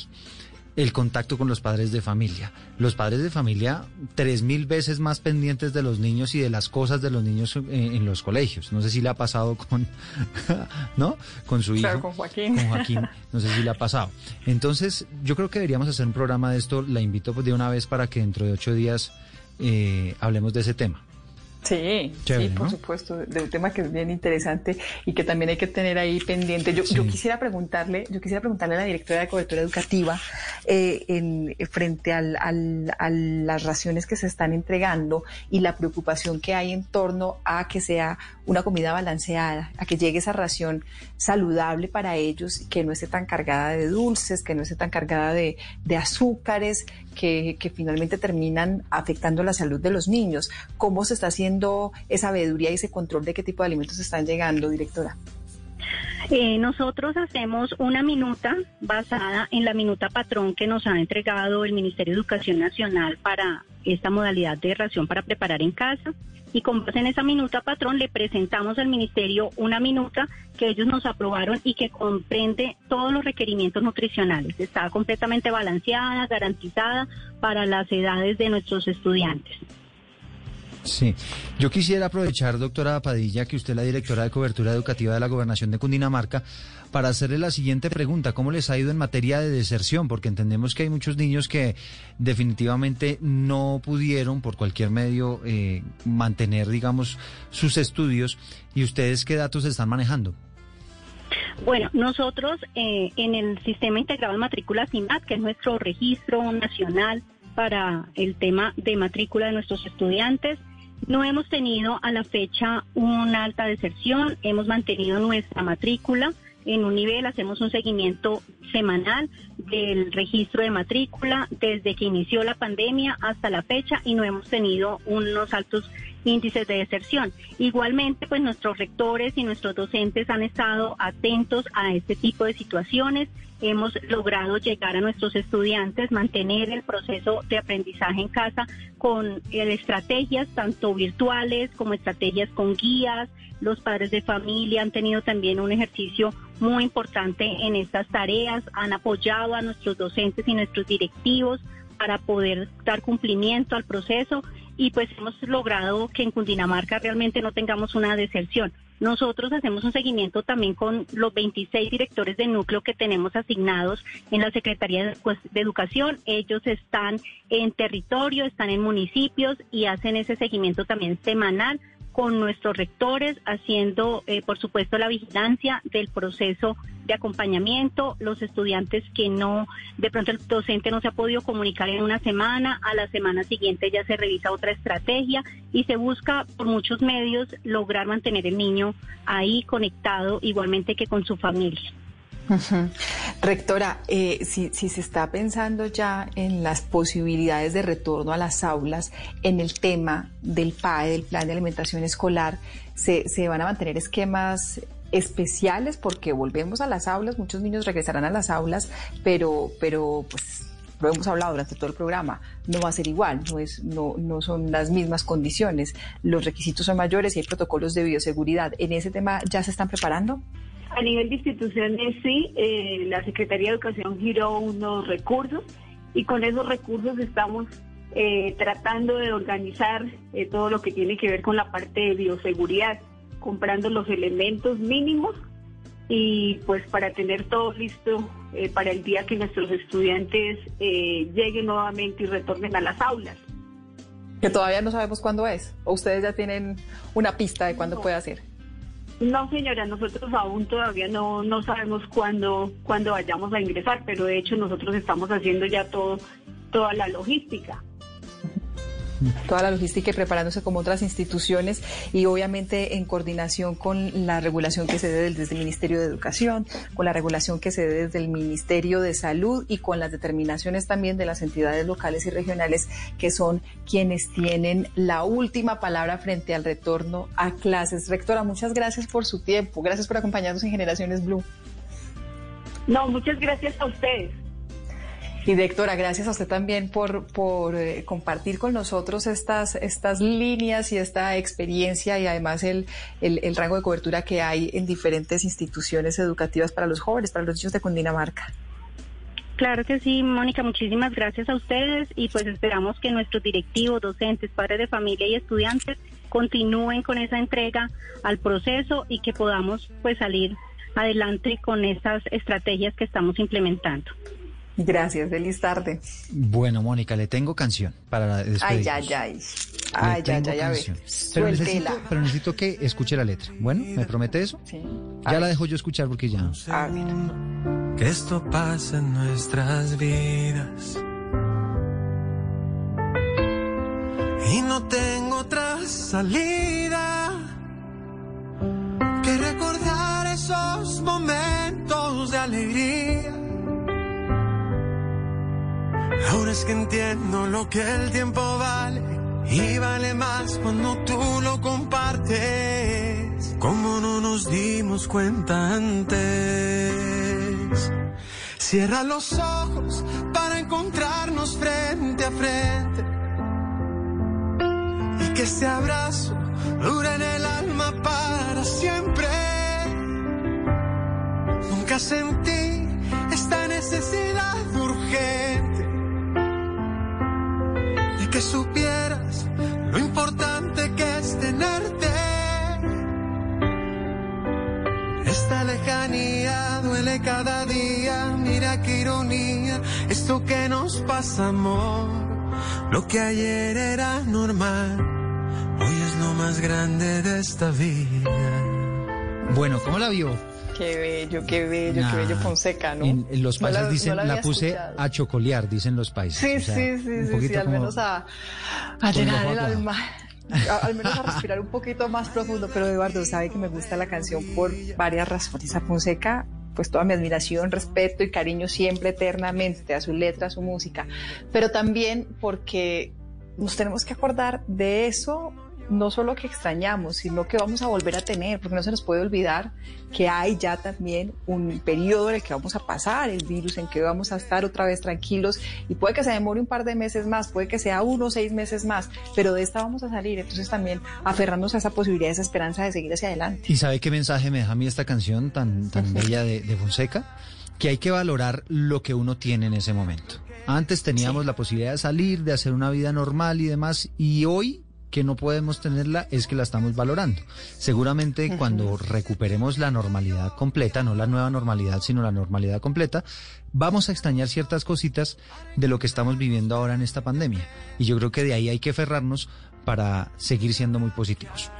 el contacto con los padres de familia. Los padres de familia, tres mil veces más pendientes de los niños y de las cosas de los niños en, los colegios. No sé si le ha pasado con, ¿no? Con su hijo. con Joaquín. Con Joaquín. No sé si le ha pasado. Entonces, yo creo que deberíamos hacer un programa de esto. La invito de una vez para que dentro de ocho días eh, hablemos de ese tema. Sí, sí, por supuesto, de un tema que es bien interesante y que también hay que tener ahí pendiente. Yo, yo quisiera preguntarle, yo quisiera preguntarle a la directora de cobertura educativa eh, en, frente al, al, a las raciones que se están entregando y la preocupación que hay en torno a que sea una comida balanceada, a que llegue esa ración saludable para ellos, que no esté tan cargada de dulces, que no esté tan cargada de, de azúcares, que, finalmente terminan afectando la salud de los niños. ¿Cómo se está haciendo? esa veeduría y ese control de qué tipo de alimentos están llegando, directora? Eh, nosotros hacemos una minuta basada en la minuta patrón que nos ha entregado el Ministerio de Educación Nacional para esta modalidad de ración para preparar en casa. Y con base en esa minuta patrón le presentamos al Ministerio una minuta que ellos nos aprobaron y que comprende todos los requerimientos nutricionales. Está completamente balanceada, garantizada para las edades de nuestros estudiantes. Sí, yo quisiera aprovechar, doctora Padilla, que usted es la directora de cobertura educativa de la Gobernación de Cundinamarca, para hacerle la siguiente pregunta. ¿Cómo les ha ido en materia de deserción? Porque entendemos que hay muchos niños que definitivamente no pudieron por cualquier medio eh, mantener, digamos, sus estudios. ¿Y ustedes qué datos están manejando? Bueno, nosotros eh, en el Sistema Integrado de Matrícula CIMAT, que es nuestro registro nacional para el tema de matrícula de nuestros estudiantes, no hemos tenido a la fecha una alta deserción, hemos mantenido nuestra matrícula. En un nivel, hacemos un seguimiento semanal del registro de matrícula desde que inició la pandemia hasta la fecha y no hemos tenido unos altos índices de deserción. Igualmente, pues nuestros rectores y nuestros docentes han estado atentos a este tipo de situaciones. Hemos logrado llegar a nuestros estudiantes, mantener el proceso de aprendizaje en casa con eh, estrategias tanto virtuales como estrategias con guías. Los padres de familia han tenido también un ejercicio muy importante en estas tareas, han apoyado a nuestros docentes y nuestros directivos para poder dar cumplimiento al proceso y pues hemos logrado que en Cundinamarca realmente no tengamos una deserción. Nosotros hacemos un seguimiento también con los 26 directores de núcleo que tenemos asignados en la Secretaría de Educación. Ellos están en territorio, están en municipios y hacen ese seguimiento también semanal con nuestros rectores, haciendo, eh, por supuesto, la vigilancia del proceso de acompañamiento, los estudiantes que no, de pronto el docente no se ha podido comunicar en una semana, a la semana siguiente ya se revisa otra estrategia y se busca por muchos medios lograr mantener el niño ahí conectado igualmente que con su familia. Rectora, eh, si, se está pensando ya en las posibilidades de retorno a las aulas, en el tema del PAE, del Plan de Alimentación Escolar, ¿se, van a mantener esquemas especiales? Porque volvemos a las aulas, muchos niños regresarán a las aulas, pero, pero pues lo hemos hablado durante todo el programa, no va a ser igual, no, es, no, no son las mismas condiciones, los requisitos son mayores y hay protocolos de bioseguridad. ¿En ese tema ya se están preparando? A nivel de instituciones, sí, eh, la Secretaría de Educación giró unos recursos y con esos recursos estamos eh, tratando de organizar eh, todo lo que tiene que ver con la parte de bioseguridad, comprando los elementos mínimos y pues para tener todo listo para el día que nuestros estudiantes lleguen nuevamente y retornen a las aulas. Que todavía no sabemos cuándo es, o ustedes ya tienen una pista de cuándo puede ser. No, señora, nosotros aún todavía no, no sabemos cuándo, cuándo vayamos a ingresar, pero de hecho nosotros estamos haciendo ya todo, toda la logística toda la logística y preparándose como otras instituciones y obviamente en coordinación con la regulación que se dé desde el Ministerio de Educación, con la regulación que se dé desde el Ministerio de Salud y con las determinaciones también de las entidades locales y regionales que son quienes tienen la última palabra frente al retorno a clases. Rectora, muchas gracias por su tiempo, gracias por acompañarnos en Generaciones Blue. No, muchas gracias a ustedes. Y directora, gracias a usted también por, por eh, compartir con nosotros estas, estas líneas y esta experiencia y además el, el, rango de cobertura que hay en diferentes instituciones educativas para los jóvenes, para los niños de Cundinamarca. Claro que sí, Mónica, muchísimas gracias a ustedes y pues esperamos que nuestros directivos, docentes, padres de familia y estudiantes continúen con esa entrega al proceso y que podamos pues salir adelante con esas estrategias que estamos implementando. Gracias, feliz tarde. Bueno, Mónica, le tengo canción para despedirnos. Ay, ay, ay. Ay, ay, ay, ay, pero necesito, pero necesito que escuche la letra. Bueno, ¿me promete eso? Sí. Ya la dejo yo escuchar porque ya. Ah, mira. Que esto pasa en nuestras vidas. Y no tengo otra salida que recordar esos momentos de alegría Ahora es que entiendo lo que el tiempo vale y vale más cuando tú lo compartes. Como no nos dimos cuenta antes. Cierra los ojos para encontrarnos frente a frente. Y que este abrazo dure en el alma para siempre. Nunca sentí esta necesidad urgente supieras lo importante que es tenerte. Esta lejanía duele cada día, mira qué ironía, esto que nos pasa, amor. Lo que ayer era normal, hoy es lo más grande de esta vida. Bueno, ¿cómo la vio? Qué bello, qué bello, qué bello Fonseca, ¿no? En, en los No países la- dicen, no la puse escuchado. a chocolear, dicen los países. Sí, O sea, sí, sí, sí, sí, al menos a, a llenar el alma. A- al menos a respirar un poquito más profundo, pero Eduardo sabe que me gusta la canción por varias razones. A Fonseca, pues toda mi admiración, respeto y cariño siempre eternamente a su letra, a su música, pero también porque nos tenemos que acordar de eso, no solo que extrañamos, sino que vamos a volver a tener, porque no se nos puede olvidar que hay ya también un periodo en el que vamos a pasar el virus, en que vamos a estar otra vez tranquilos y puede que se demore un par de meses más, puede que sea uno o seis meses más, pero de esta vamos a salir, entonces también aferrarnos a esa posibilidad, esa esperanza de seguir hacia adelante. ¿Y sabe qué mensaje me deja a mí esta canción tan, tan bella de, de Fonseca? Que hay que valorar lo que uno tiene en ese momento. Antes teníamos la posibilidad de salir, de hacer una vida normal y demás, y hoy que no podemos tenerla es que la estamos valorando. Seguramente cuando recuperemos la normalidad completa, no la nueva normalidad, sino la normalidad completa, vamos a extrañar ciertas cositas de lo que estamos viviendo ahora en esta pandemia. Y yo creo que de ahí hay que aferrarnos para seguir siendo muy positivos.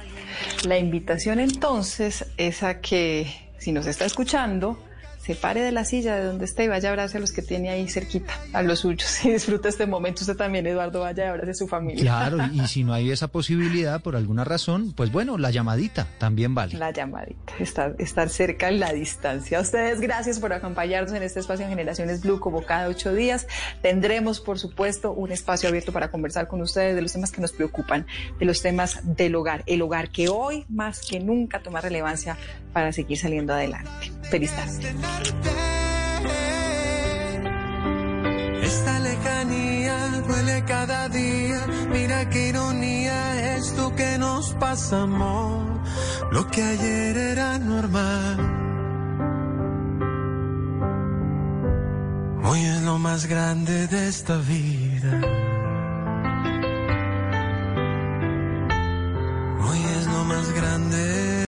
La invitación entonces es a que, si nos está escuchando, se pare de la silla de donde esté y vaya a abrazar a los que tiene ahí cerquita, a los suyos. Y disfrute este momento. Usted también, Eduardo, vaya y abrace a su familia. Claro, y si no hay esa posibilidad por alguna razón, pues bueno, la llamadita también vale. La llamadita, estar, estar cerca en la distancia. A ustedes, gracias por acompañarnos en este espacio en Generaciones Blue, como cada ocho días. Tendremos, por supuesto, un espacio abierto para conversar con ustedes de los temas que nos preocupan, de los temas del hogar. El hogar que hoy, más que nunca, toma relevancia para seguir saliendo adelante. Feliz tarde. Esta lejanía duele cada día, mira qué ironía, esto que nos pasa, amor. Lo que ayer era normal. Hoy es lo más grande de esta vida. Hoy es lo más grande.